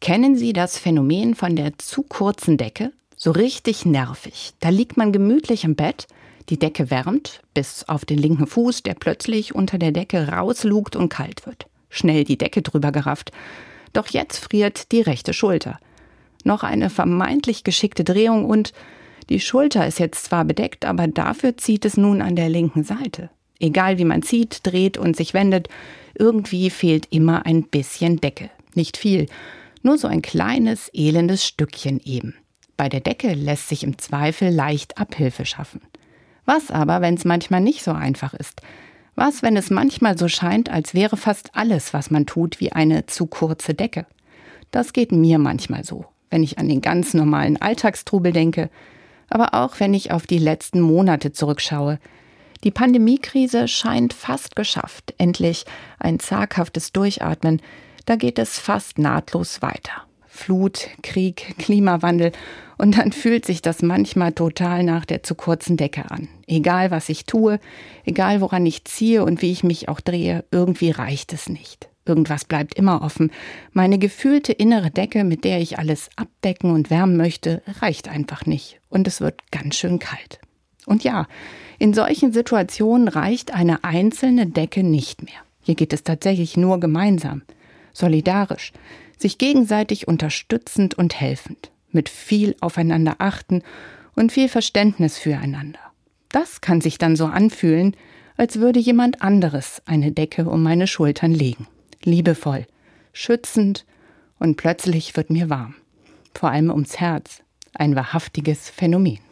Kennen Sie das Phänomen von der zu kurzen Decke? So richtig nervig. Da liegt man gemütlich im Bett, die Decke wärmt, bis auf den linken Fuß, der plötzlich unter der Decke rauslugt und kalt wird. Schnell die Decke drüber gerafft. Doch jetzt friert die rechte Schulter. Noch eine vermeintlich geschickte Drehung und die Schulter ist jetzt zwar bedeckt, aber dafür zieht es nun an der linken Seite. Egal wie man zieht, dreht und sich wendet, irgendwie fehlt immer ein bisschen Decke. Nicht viel, nur so ein kleines, elendes Stückchen eben. Bei der Decke lässt sich im Zweifel leicht Abhilfe schaffen. Was aber, wenn es manchmal nicht so einfach ist? Was, wenn es manchmal so scheint, als wäre fast alles, was man tut, wie eine zu kurze Decke? Das geht mir manchmal so, wenn ich an den ganz normalen Alltagstrubel denke, aber auch wenn ich auf die letzten Monate zurückschaue. Die Pandemiekrise scheint fast geschafft, endlich ein zaghaftes Durchatmen, da geht es fast nahtlos weiter. Flut, Krieg, Klimawandel und dann fühlt sich das manchmal total nach der zu kurzen Decke an. Egal was ich tue, egal woran ich ziehe und wie ich mich auch drehe, irgendwie reicht es nicht. Irgendwas bleibt immer offen. Meine gefühlte innere Decke, mit der ich alles abdecken und wärmen möchte, reicht einfach nicht. Und es wird ganz schön kalt. Und ja, in solchen Situationen reicht eine einzelne Decke nicht mehr. Hier geht es tatsächlich nur gemeinsam solidarisch, sich gegenseitig unterstützend und helfend, mit viel aufeinander achten und viel Verständnis füreinander. Das kann sich dann so anfühlen, als würde jemand anderes eine Decke um meine Schultern legen. Liebevoll, schützend und plötzlich wird mir warm. Vor allem ums Herz. Ein wahrhaftiges Phänomen.